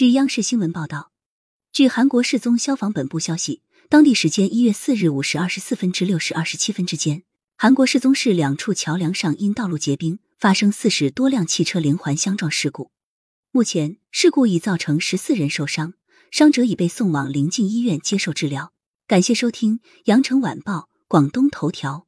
据央视新闻报道据韩国世宗消防本部消息当地时间一月四日五时二十四分至六时二十七分之间韩国世宗市两处桥梁上因道路结冰发生四十多辆汽车连环相撞事故。目前事故已造成十四人受伤伤者已被送往临近医院接受治疗。感谢收听羊城晚报广东头条。